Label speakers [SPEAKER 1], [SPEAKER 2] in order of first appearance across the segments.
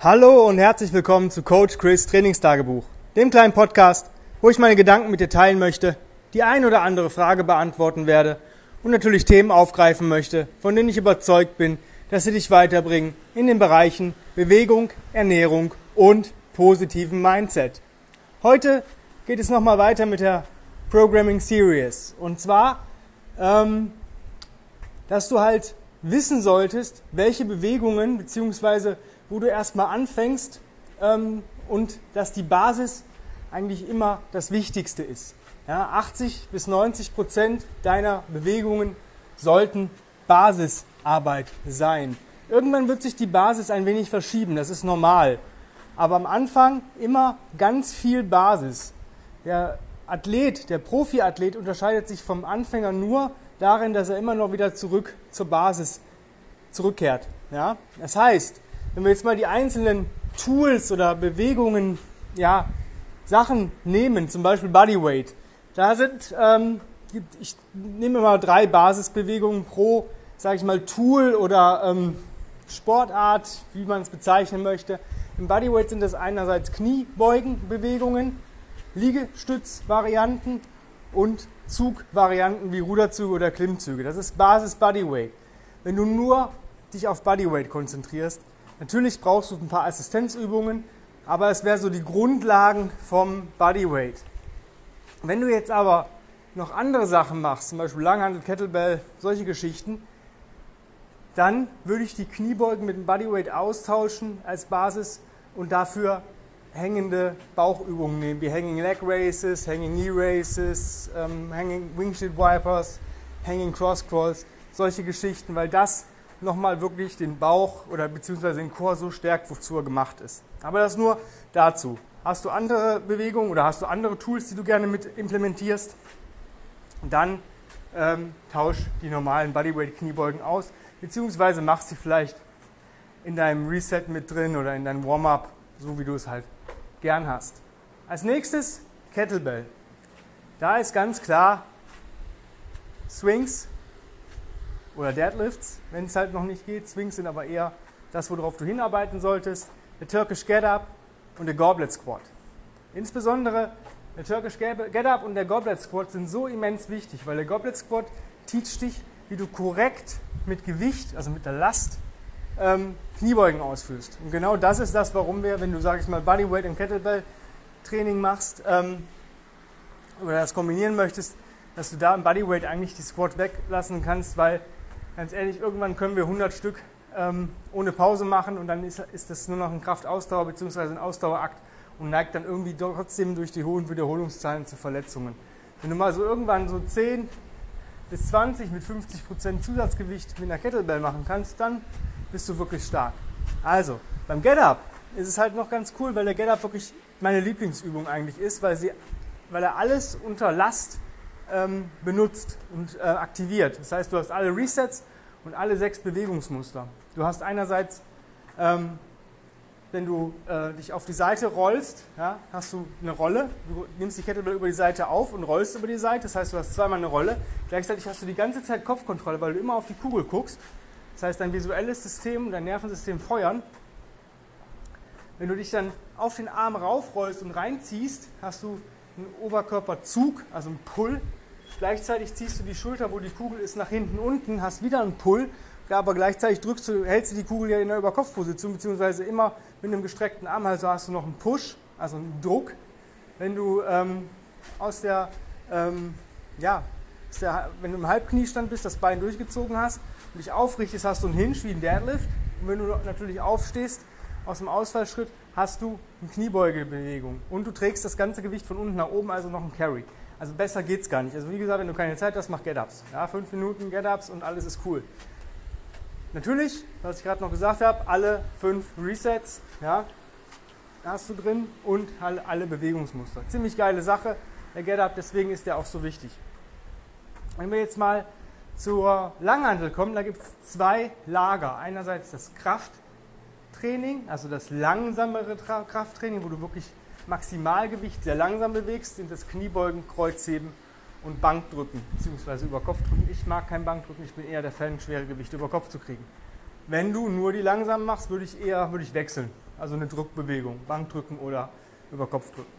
[SPEAKER 1] Hallo und herzlich willkommen zu Coach Chris Trainingstagebuch, dem kleinen Podcast, wo ich meine Gedanken mit dir teilen möchte, die ein oder andere Frage beantworten werde und natürlich Themen aufgreifen möchte, von denen ich überzeugt bin, dass sie dich weiterbringen in den Bereichen Bewegung, Ernährung und positiven Mindset. Heute geht es nochmal weiter mit der Programming Series. Und zwar, ähm, dass du halt wissen solltest, welche Bewegungen, beziehungsweise wo du erstmal anfängst ähm, und dass die Basis eigentlich immer das Wichtigste ist. Ja, 80 bis 90 Prozent deiner Bewegungen sollten Basisarbeit sein. Irgendwann wird sich die Basis ein wenig verschieben, das ist normal. Aber am Anfang immer ganz viel Basis. Der Athlet, der Profiathlet unterscheidet sich vom Anfänger nur darin, dass er immer noch wieder zurück zur Basis zurückkehrt. Ja? Das heißt, wenn wir jetzt mal die einzelnen Tools oder Bewegungen, ja, Sachen nehmen, zum Beispiel Bodyweight, da sind, ähm, ich nehme mal drei Basisbewegungen pro, sage ich mal, Tool oder ähm, Sportart, wie man es bezeichnen möchte. Im Bodyweight sind das einerseits Kniebeugenbewegungen, Liegestützvarianten und Zugvarianten wie Ruderzüge oder Klimmzüge. Das ist Basis Bodyweight. Wenn du nur dich auf Bodyweight konzentrierst, natürlich brauchst du ein paar Assistenzübungen, aber es wäre so die Grundlagen vom Bodyweight. Wenn du jetzt aber noch andere Sachen machst, zum Beispiel Langhandel, Kettlebell, solche Geschichten, dann würde ich die Kniebeugen mit dem Bodyweight austauschen als Basis und dafür hängende Bauchübungen nehmen, wie Hanging Leg Races, Hanging Knee Races, ähm, Hanging Windshield Wipers, Hanging Cross Crawls, solche Geschichten, weil das nochmal wirklich den Bauch oder beziehungsweise den Chor so stärkt, wozu er gemacht ist. Aber das nur dazu. Hast du andere Bewegungen oder hast du andere Tools, die du gerne mit implementierst, dann ähm, tausch die normalen Bodyweight-Kniebeugen aus, beziehungsweise mach sie vielleicht in deinem Reset mit drin oder in deinem Warm-up, so wie du es halt gern hast. Als nächstes Kettlebell. Da ist ganz klar Swings oder Deadlifts, wenn es halt noch nicht geht. Swings sind aber eher das, worauf du hinarbeiten solltest. Der Turkish Get Up und der Goblet Squat. Insbesondere der Turkish Get Up und der Goblet Squat sind so immens wichtig, weil der Goblet Squat teacht dich, wie du korrekt mit Gewicht, also mit der Last, ähm, Kniebeugen ausführst. Und genau das ist das, warum wir, wenn du, sag ich mal, Bodyweight und Kettlebell Training machst ähm, oder das kombinieren möchtest, dass du da im Bodyweight eigentlich die Squat weglassen kannst, weil ganz ehrlich, irgendwann können wir 100 Stück ähm, ohne Pause machen und dann ist, ist das nur noch ein Kraftausdauer bzw. ein Ausdauerakt und neigt dann irgendwie trotzdem durch die hohen Wiederholungszahlen zu Verletzungen. Wenn du mal so irgendwann so 10 bis 20 mit 50% Zusatzgewicht mit einer Kettlebell machen kannst, dann bist du wirklich stark. Also, beim Get Up ist es halt noch ganz cool, weil der Get Up wirklich meine Lieblingsübung eigentlich ist, weil, sie, weil er alles unter Last ähm, benutzt und äh, aktiviert. Das heißt, du hast alle Resets und alle sechs Bewegungsmuster. Du hast einerseits, ähm, wenn du äh, dich auf die Seite rollst, ja, hast du eine Rolle. Du nimmst die Kettlebell über die Seite auf und rollst über die Seite. Das heißt, du hast zweimal eine Rolle. Gleichzeitig hast du die ganze Zeit Kopfkontrolle, weil du immer auf die Kugel guckst. Das heißt, dein visuelles System und dein Nervensystem feuern. Wenn du dich dann auf den Arm raufrollst und reinziehst, hast du einen Oberkörperzug, also einen Pull. Gleichzeitig ziehst du die Schulter, wo die Kugel ist, nach hinten unten, hast wieder einen Pull, aber gleichzeitig drückst du, hältst du die Kugel ja in der Überkopfposition, beziehungsweise immer mit einem gestreckten Arm, also hast du noch einen Push, also einen Druck. Wenn du ähm, aus der, ähm, ja, aus der, wenn du im Halbkniestand bist, das Bein durchgezogen hast und dich aufrichtest, hast du einen Hinge wie ein Deadlift. Und wenn du natürlich aufstehst aus dem Ausfallschritt, hast du eine Kniebeugebewegung. Und du trägst das ganze Gewicht von unten nach oben, also noch ein Carry. Also besser geht's gar nicht. Also wie gesagt, wenn du keine Zeit hast, mach Get-Ups. Ja, fünf Minuten Get-Ups und alles ist cool. Natürlich, was ich gerade noch gesagt habe, alle fünf Resets, ja, hast du drin und alle Bewegungsmuster. Ziemlich geile Sache, der Get-Up, deswegen ist der auch so wichtig. Wenn wir jetzt mal zur Langhantel kommen, da gibt es zwei Lager. Einerseits das Krafttraining, also das langsamere Krafttraining, wo du wirklich Maximalgewicht sehr langsam bewegst, sind das Kniebeugen, Kreuzheben und Bankdrücken, beziehungsweise über Kopf drücken. Ich mag kein Bankdrücken, ich bin eher der Fan, schwere Gewichte über Kopf zu kriegen. Wenn du nur die langsam machst, würde ich eher würde ich wechseln. Also eine Druckbewegung, Bankdrücken oder über Kopfdrücken.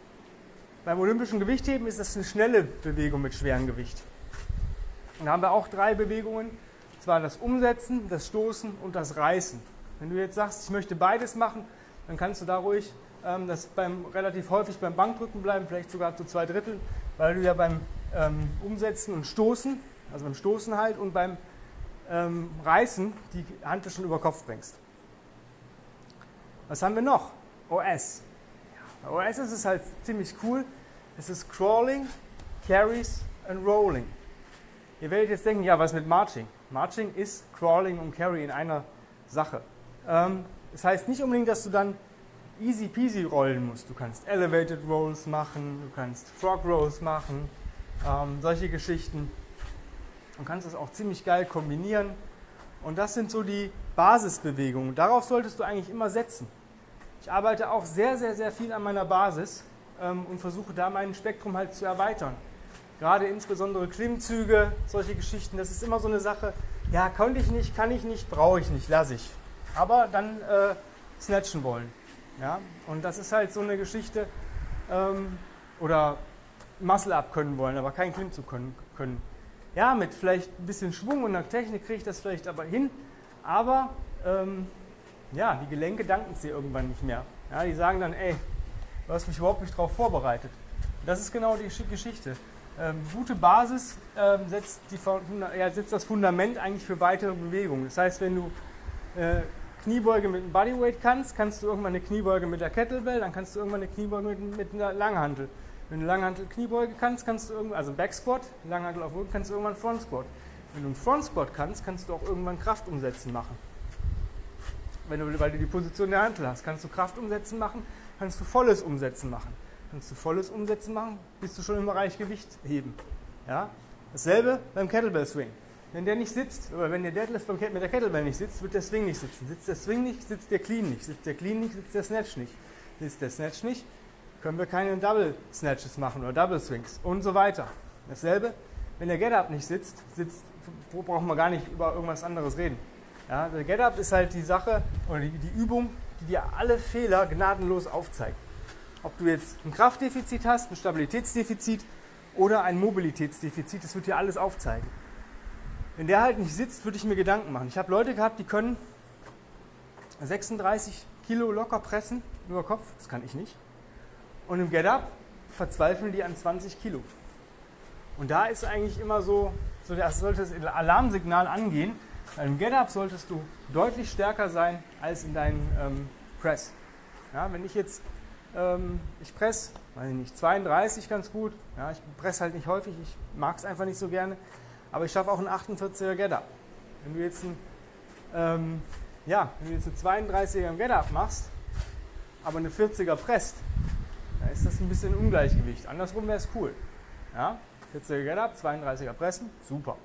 [SPEAKER 1] Beim olympischen Gewichtheben ist das eine schnelle Bewegung mit schwerem Gewicht. Und da haben wir auch drei Bewegungen, und zwar das Umsetzen, das Stoßen und das Reißen. Wenn du jetzt sagst, ich möchte beides machen, dann kannst du da ruhig ähm, das beim, relativ häufig beim Bankdrücken bleiben, vielleicht sogar zu zwei Dritteln, weil du ja beim ähm, Umsetzen und Stoßen, also beim Stoßen halt und beim ähm, Reißen die Hand schon über Kopf bringst. Was haben wir noch? OS. Bei OS ist es halt ziemlich cool. Es ist Crawling, Carries and Rolling. Ihr werdet jetzt denken, ja, was mit Marching? Marching ist Crawling und Carry in einer Sache. Ähm, das heißt nicht unbedingt, dass du dann easy peasy rollen musst. Du kannst Elevated Rolls machen, du kannst Frog Rolls machen, ähm, solche Geschichten. Du kannst das auch ziemlich geil kombinieren. Und das sind so die Basisbewegungen. Darauf solltest du eigentlich immer setzen. Ich arbeite auch sehr, sehr, sehr viel an meiner Basis ähm, und versuche da mein Spektrum halt zu erweitern. Gerade insbesondere Klimmzüge, solche Geschichten, das ist immer so eine Sache. Ja, konnte ich nicht, kann ich nicht, brauche ich nicht, lasse ich. Aber dann äh, snatchen wollen. Ja? Und das ist halt so eine Geschichte, ähm, oder Muscle-Up können wollen, aber keinen Klimmzug können, können. Ja, mit vielleicht ein bisschen Schwung und einer Technik kriege ich das vielleicht aber hin, aber ähm, ja, die Gelenke danken es dir irgendwann nicht mehr. Ja, die sagen dann, ey, du hast mich überhaupt nicht darauf vorbereitet. Das ist genau die Geschichte. Ähm, gute Basis ähm, setzt, die, ja, setzt, das Fundament eigentlich für weitere Bewegungen. Das heißt, wenn du äh, Kniebeuge mit einem Bodyweight kannst, kannst du irgendwann eine Kniebeuge mit der Kettlebell, dann kannst du irgendwann eine Kniebeuge mit, mit einer Langhantel. Wenn du Langhantel Kniebeuge kannst, kannst du irgendwann, also Back Squat, Langhantel auf Rücken, kannst du irgendwann Front Squat. Wenn du einen Front Squat kannst, kannst du auch irgendwann Kraft umsetzen machen. Wenn du, weil du die Position der Hantel hast, kannst du Kraft umsetzen machen, kannst du volles Umsetzen machen. Kannst du volles Umsetzen machen, bist du schon im Bereich Gewicht heben. Ja? Dasselbe beim Kettlebell Swing. Wenn der nicht sitzt, oder wenn der Deadlift mit der Kettlebell nicht sitzt, wird der Swing nicht sitzen. Sitzt der Swing nicht, sitzt der Clean nicht. Sitzt der Clean nicht, sitzt der Snatch nicht. Sitzt der Snatch nicht, können wir keine Double Snatches machen oder Double Swings und so weiter. Dasselbe, wenn der Get Up nicht sitzt, sitzt brauchen wir gar nicht über irgendwas anderes reden. Ja, der Get Up ist halt die Sache oder die, die Übung, die dir alle Fehler gnadenlos aufzeigt. Ob du jetzt ein Kraftdefizit hast, ein Stabilitätsdefizit oder ein Mobilitätsdefizit, das wird dir alles aufzeigen. Wenn der halt nicht sitzt, würde ich mir Gedanken machen. Ich habe Leute gehabt, die können 36 Kilo locker pressen über Kopf, das kann ich nicht. Und im Get-Up verzweifeln die an 20 Kilo. Und da ist eigentlich immer so, so das sollte das Alarmsignal angehen. Im Get-Up solltest du deutlich stärker sein als in deinem ähm, Press. Ja, wenn ich jetzt, ähm, ich press, weiß ich nicht, 32 ganz gut. Ja, ich press halt nicht häufig, ich mag es einfach nicht so gerne aber ich schaffe auch einen 48er Get-Up. Wenn du jetzt ein, ähm, ja, wenn du jetzt eine 32er Get-Up machst, aber eine 40er presst, dann ist das ein bisschen Ungleichgewicht. Andersrum wäre es cool. Ja, 40er Get-Up, 32er pressen, super.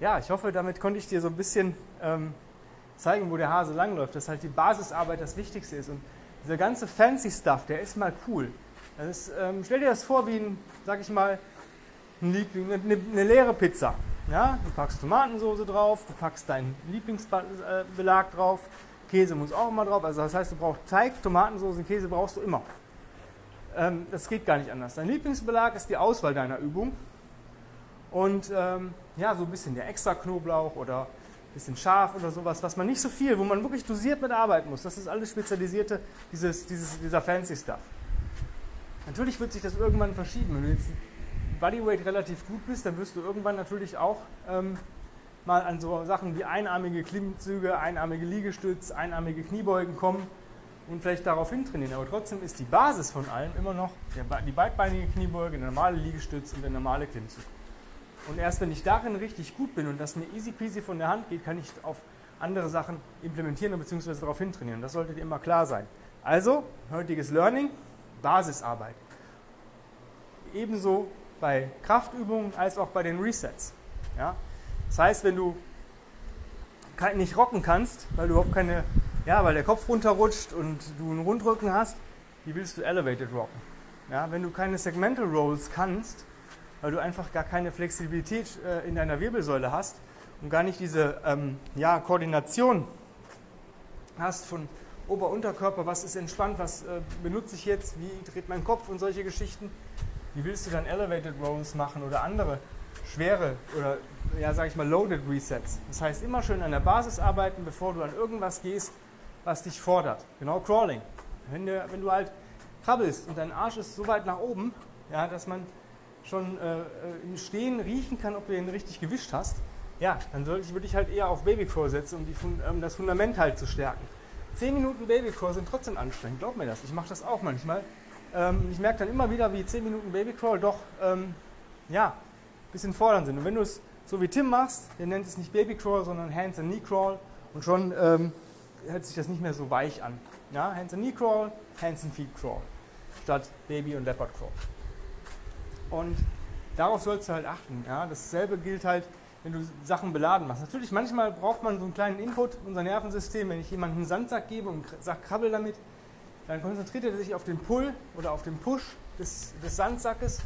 [SPEAKER 1] Ja, ich hoffe, damit konnte ich dir so ein bisschen ähm, zeigen, wo der Hase langläuft, dass halt die Basisarbeit das Wichtigste ist. Und dieser ganze fancy Stuff, der ist mal cool. Ist, ähm, stell dir das vor wie ein, sag ich mal, eine, eine leere Pizza. Ja, du packst Tomatensauce drauf, du packst deinen Lieblingsbelag drauf, Käse muss auch immer drauf. Also das heißt, du brauchst Teig, Tomatensauce und Käse brauchst du immer. Ähm, das geht gar nicht anders. Dein Lieblingsbelag ist die Auswahl deiner Übung. Und ähm, ja, so ein bisschen der extra Knoblauch oder ein bisschen scharf oder sowas, was man nicht so viel, wo man wirklich dosiert mit arbeiten muss. Das ist alles spezialisierte, dieses, dieses, dieser fancy Stuff. Natürlich wird sich das irgendwann verschieben. Wenn du jetzt Bodyweight relativ gut bist, dann wirst du irgendwann natürlich auch ähm, mal an so Sachen wie einarmige Klimmzüge, einarmige Liegestütz, einarmige Kniebeugen kommen und vielleicht darauf hintrainieren. Aber trotzdem ist die Basis von allem immer noch die beidbeinige Kniebeuge, der normale Liegestütz und der normale Klimmzug. Und erst wenn ich darin richtig gut bin und das mir easy peasy von der Hand geht, kann ich auf andere Sachen implementieren bzw. darauf hintrainieren. Das sollte dir immer klar sein. Also, heutiges Learning, Basisarbeit. Ebenso bei Kraftübungen als auch bei den Resets. Ja? Das heißt, wenn du nicht rocken kannst, weil du überhaupt keine, ja, weil der Kopf runterrutscht und du einen Rundrücken hast, wie willst du Elevated rocken? Ja, wenn du keine Segmental Rolls kannst, weil du einfach gar keine Flexibilität äh, in deiner Wirbelsäule hast und gar nicht diese ähm, ja, Koordination hast von Ober-Unterkörper, was ist entspannt, was äh, benutze ich jetzt, wie dreht mein Kopf und solche Geschichten. Wie willst du dann Elevated Rows machen oder andere schwere oder ja, sag ich mal, Loaded Resets. Das heißt, immer schön an der Basis arbeiten, bevor du an irgendwas gehst, was dich fordert. Genau Crawling. Wenn du, wenn du halt krabbelst und dein Arsch ist so weit nach oben, ja, dass man schon äh, äh im Stehen riechen kann, ob du ihn richtig gewischt hast, ja, dann ich, würde ich halt eher auf Babycrawl setzen, um, die, um das Fundament halt zu stärken. Zehn Minuten Babycrawl sind trotzdem anstrengend, glaub mir das. Ich mache das auch manchmal. Ähm, ich merke dann immer wieder, wie zehn Minuten Babycrawl doch, ähm, ja, ein bisschen fordernd sind. Und wenn du es so wie Tim machst, der nennt es nicht Babycrawl, sondern Hands and Knee Crawl und schon ähm, hört sich das nicht mehr so weich an. Ja, Hands and Knee Crawl, Hands and Feet Crawl statt Baby und Leopard Crawl. Und darauf sollst du halt achten. Ja? Dasselbe gilt halt, wenn du Sachen beladen machst. Natürlich, manchmal braucht man so einen kleinen Input, unser Nervensystem. Wenn ich jemandem einen Sandsack gebe und sage, krabbel damit, dann konzentriert er sich auf den Pull oder auf den Push des, des Sandsackes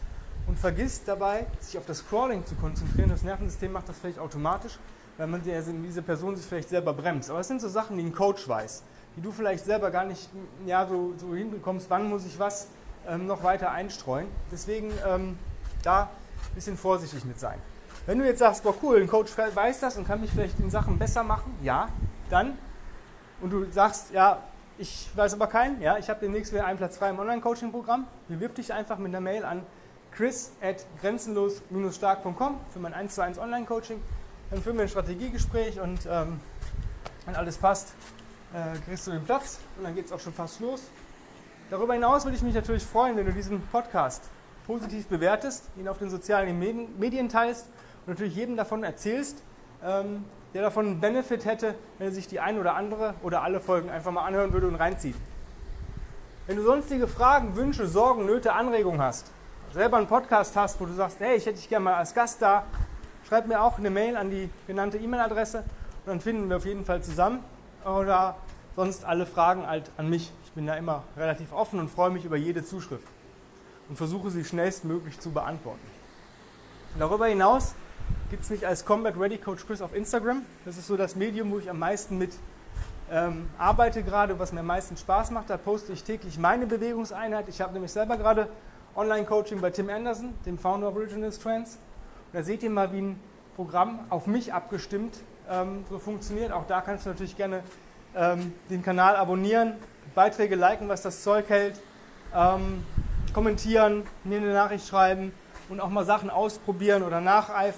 [SPEAKER 1] und vergisst dabei, sich auf das Crawling zu konzentrieren. Das Nervensystem macht das vielleicht automatisch, weil man diese Person sich vielleicht selber bremst. Aber es sind so Sachen, die ein Coach weiß, die du vielleicht selber gar nicht ja, so, so hinbekommst, wann muss ich was ähm, noch weiter einstreuen. Deswegen ähm, da ein bisschen vorsichtig mit sein. Wenn du jetzt sagst, boah cool, ein Coach weiß das und kann mich vielleicht in Sachen besser machen, ja, dann. Und du sagst, ja, ich weiß aber keinen, ja, ich habe demnächst wieder einen Platz frei im Online-Coaching-Programm. Bewirb dich einfach mit einer Mail an chris at grenzenlos-stark.com für mein 1 zu 1 Online-Coaching. Dann führen wir ein Strategiegespräch und ähm, wenn alles passt, äh, kriegst du den Platz und dann geht es auch schon fast los. Darüber hinaus würde ich mich natürlich freuen, wenn du diesen Podcast positiv bewertest, ihn auf den sozialen Medien teilst und natürlich jedem davon erzählst, ähm, der davon einen Benefit hätte, wenn er sich die ein oder andere oder alle Folgen einfach mal anhören würde und reinzieht. Wenn du sonstige Fragen, Wünsche, Sorgen, Nöte, Anregungen hast, selber einen Podcast hast, wo du sagst, hey, ich hätte dich gerne mal als Gast da, schreib mir auch eine Mail an die genannte E-Mail-Adresse und dann finden wir auf jeden Fall zusammen. Oder sonst alle Fragen halt an mich. Ich bin da immer relativ offen und freue mich über jede Zuschrift und versuche sie schnellstmöglich zu beantworten. Darüber hinaus gibt es mich als Combat Ready Coach Chris auf Instagram. Das ist so das Medium, wo ich am meisten mit ähm, arbeite gerade, was mir am meisten Spaß macht. Da poste ich täglich meine Bewegungseinheit. Ich habe nämlich selber gerade Online-Coaching bei Tim Anderson, dem Founder of Original Trends. Und da seht ihr mal, wie ein Programm auf mich abgestimmt ähm, so funktioniert. Auch da kannst du natürlich gerne ähm, den Kanal abonnieren, Beiträge liken, was das Zeug hält, ähm, kommentieren, mir eine Nachricht schreiben und auch mal Sachen ausprobieren oder äh,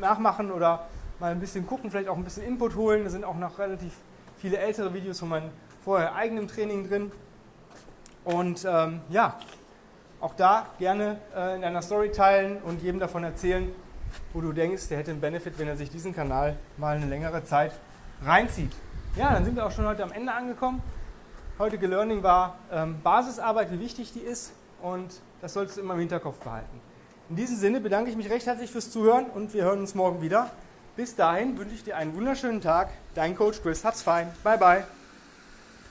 [SPEAKER 1] nachmachen oder mal ein bisschen gucken, vielleicht auch ein bisschen Input holen. Da sind auch noch relativ viele ältere Videos von meinem vorher eigenen Training drin. Und ähm, ja, auch da gerne äh, in einer Story teilen und jedem davon erzählen, wo du denkst, der hätte einen Benefit, wenn er sich diesen Kanal mal eine längere Zeit reinzieht. Ja, dann sind wir auch schon heute am Ende angekommen. Heutige Learning war ähm, Basisarbeit, wie wichtig die ist und das solltest du immer im Hinterkopf behalten. In diesem Sinne bedanke ich mich recht herzlich fürs Zuhören und wir hören uns morgen wieder. Bis dahin wünsche ich dir einen wunderschönen Tag. Dein Coach Chris. Hab's fein. Bye, bye.